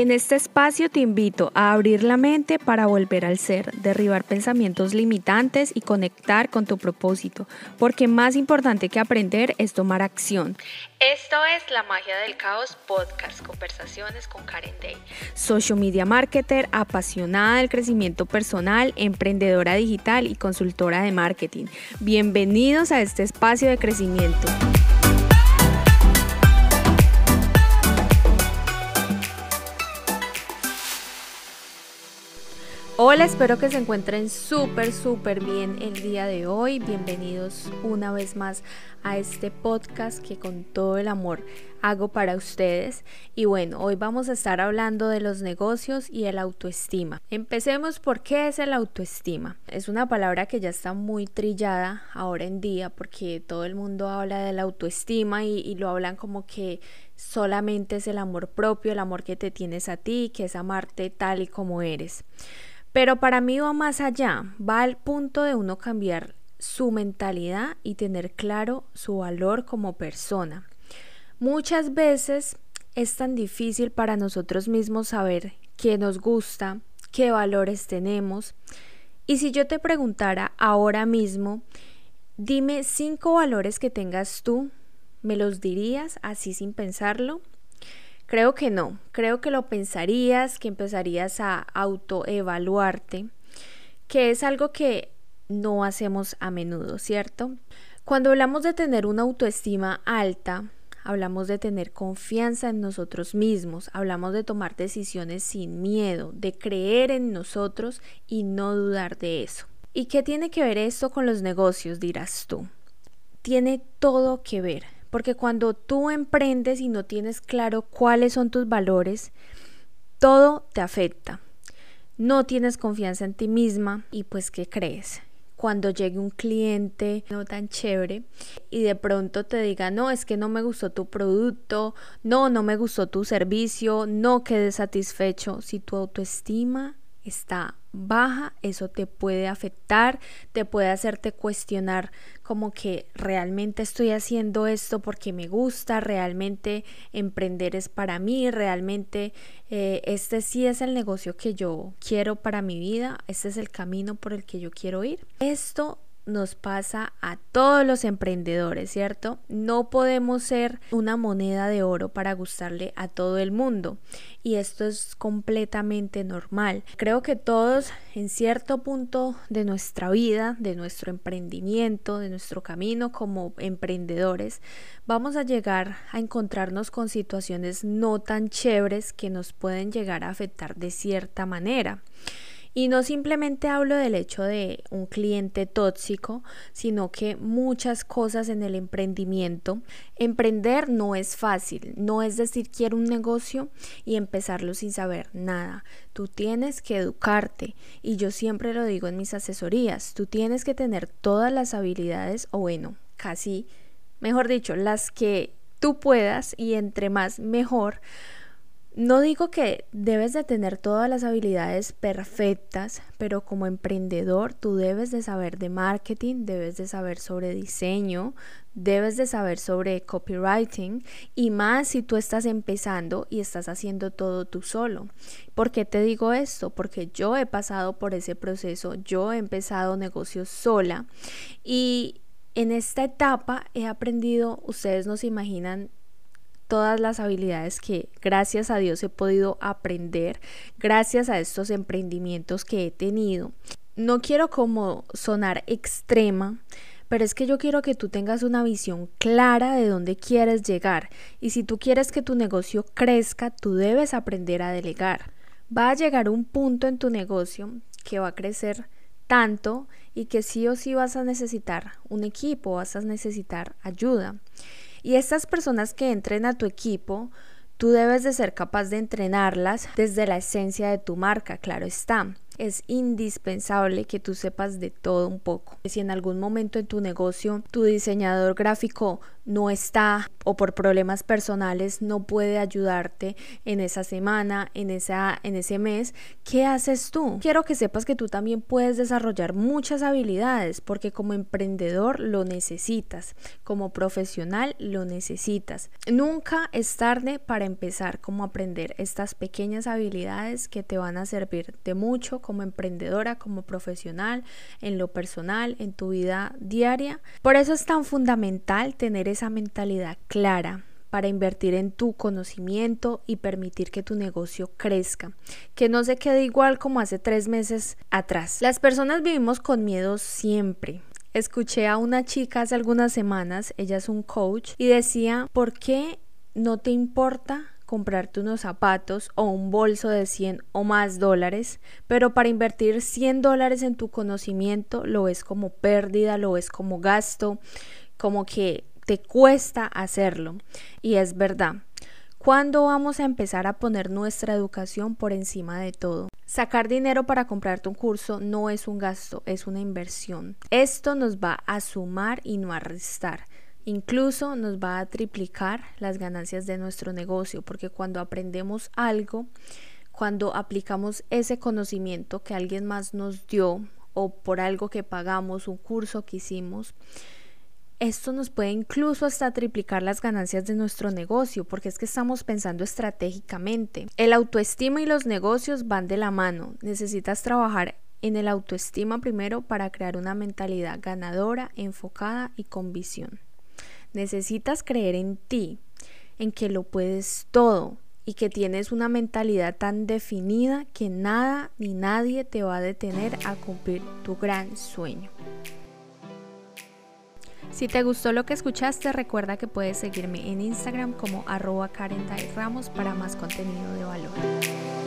En este espacio te invito a abrir la mente para volver al ser, derribar pensamientos limitantes y conectar con tu propósito, porque más importante que aprender es tomar acción. Esto es La Magia del Caos Podcast, conversaciones con Karen Day. Social media marketer, apasionada del crecimiento personal, emprendedora digital y consultora de marketing. Bienvenidos a este espacio de crecimiento. Hola, espero que se encuentren súper, súper bien el día de hoy. Bienvenidos una vez más a este podcast que con todo el amor hago para ustedes. Y bueno, hoy vamos a estar hablando de los negocios y el autoestima. Empecemos por qué es el autoestima. Es una palabra que ya está muy trillada ahora en día porque todo el mundo habla de la autoestima y, y lo hablan como que solamente es el amor propio, el amor que te tienes a ti, que es amarte tal y como eres. Pero para mí va más allá, va al punto de uno cambiar su mentalidad y tener claro su valor como persona. Muchas veces es tan difícil para nosotros mismos saber qué nos gusta, qué valores tenemos. Y si yo te preguntara ahora mismo, dime cinco valores que tengas tú, ¿me los dirías así sin pensarlo? Creo que no, creo que lo pensarías, que empezarías a autoevaluarte, que es algo que no hacemos a menudo, ¿cierto? Cuando hablamos de tener una autoestima alta, hablamos de tener confianza en nosotros mismos, hablamos de tomar decisiones sin miedo, de creer en nosotros y no dudar de eso. ¿Y qué tiene que ver esto con los negocios, dirás tú? Tiene todo que ver porque cuando tú emprendes y no tienes claro cuáles son tus valores, todo te afecta. No tienes confianza en ti misma y pues ¿qué crees? Cuando llegue un cliente no tan chévere y de pronto te diga, no, es que no me gustó tu producto, no, no me gustó tu servicio, no quedé satisfecho, si tu autoestima está baja, eso te puede afectar, te puede hacerte cuestionar como que realmente estoy haciendo esto porque me gusta, realmente emprender es para mí, realmente eh, este sí es el negocio que yo quiero para mi vida, este es el camino por el que yo quiero ir. Esto nos pasa a todos los emprendedores, ¿cierto? No podemos ser una moneda de oro para gustarle a todo el mundo y esto es completamente normal. Creo que todos en cierto punto de nuestra vida, de nuestro emprendimiento, de nuestro camino como emprendedores, vamos a llegar a encontrarnos con situaciones no tan chéveres que nos pueden llegar a afectar de cierta manera. Y no simplemente hablo del hecho de un cliente tóxico, sino que muchas cosas en el emprendimiento. Emprender no es fácil, no es decir quiero un negocio y empezarlo sin saber nada. Tú tienes que educarte y yo siempre lo digo en mis asesorías, tú tienes que tener todas las habilidades o bueno, casi, mejor dicho, las que tú puedas y entre más mejor no digo que debes de tener todas las habilidades perfectas, pero como emprendedor tú debes de saber de marketing, debes de saber sobre diseño, debes de saber sobre copywriting y más si tú estás empezando y estás haciendo todo tú solo. ¿Por qué te digo esto? Porque yo he pasado por ese proceso, yo he empezado negocios sola y en esta etapa he aprendido, ustedes no se imaginan todas las habilidades que gracias a Dios he podido aprender gracias a estos emprendimientos que he tenido. No quiero como sonar extrema, pero es que yo quiero que tú tengas una visión clara de dónde quieres llegar y si tú quieres que tu negocio crezca, tú debes aprender a delegar. Va a llegar un punto en tu negocio que va a crecer tanto y que sí o sí vas a necesitar un equipo, vas a necesitar ayuda. Y estas personas que entren a tu equipo, tú debes de ser capaz de entrenarlas desde la esencia de tu marca, claro está. Es indispensable que tú sepas de todo un poco. Si en algún momento en tu negocio tu diseñador gráfico no está o por problemas personales no puede ayudarte en esa semana, en, esa, en ese mes, ¿qué haces tú? Quiero que sepas que tú también puedes desarrollar muchas habilidades porque como emprendedor lo necesitas, como profesional lo necesitas. Nunca es tarde para empezar como aprender estas pequeñas habilidades que te van a servir de mucho como emprendedora, como profesional, en lo personal, en tu vida diaria. Por eso es tan fundamental tener mentalidad clara para invertir en tu conocimiento y permitir que tu negocio crezca, que no se quede igual como hace tres meses atrás. Las personas vivimos con miedo siempre. Escuché a una chica hace algunas semanas, ella es un coach, y decía, ¿por qué no te importa comprarte unos zapatos o un bolso de 100 o más dólares, pero para invertir 100 dólares en tu conocimiento lo ves como pérdida, lo ves como gasto, como que te cuesta hacerlo. Y es verdad. ¿Cuándo vamos a empezar a poner nuestra educación por encima de todo? Sacar dinero para comprarte un curso no es un gasto, es una inversión. Esto nos va a sumar y no a restar. Incluso nos va a triplicar las ganancias de nuestro negocio, porque cuando aprendemos algo, cuando aplicamos ese conocimiento que alguien más nos dio o por algo que pagamos, un curso que hicimos, esto nos puede incluso hasta triplicar las ganancias de nuestro negocio, porque es que estamos pensando estratégicamente. El autoestima y los negocios van de la mano. Necesitas trabajar en el autoestima primero para crear una mentalidad ganadora, enfocada y con visión. Necesitas creer en ti, en que lo puedes todo y que tienes una mentalidad tan definida que nada ni nadie te va a detener a cumplir tu gran sueño. Si te gustó lo que escuchaste, recuerda que puedes seguirme en Instagram como arroba Karen Ramos para más contenido de valor.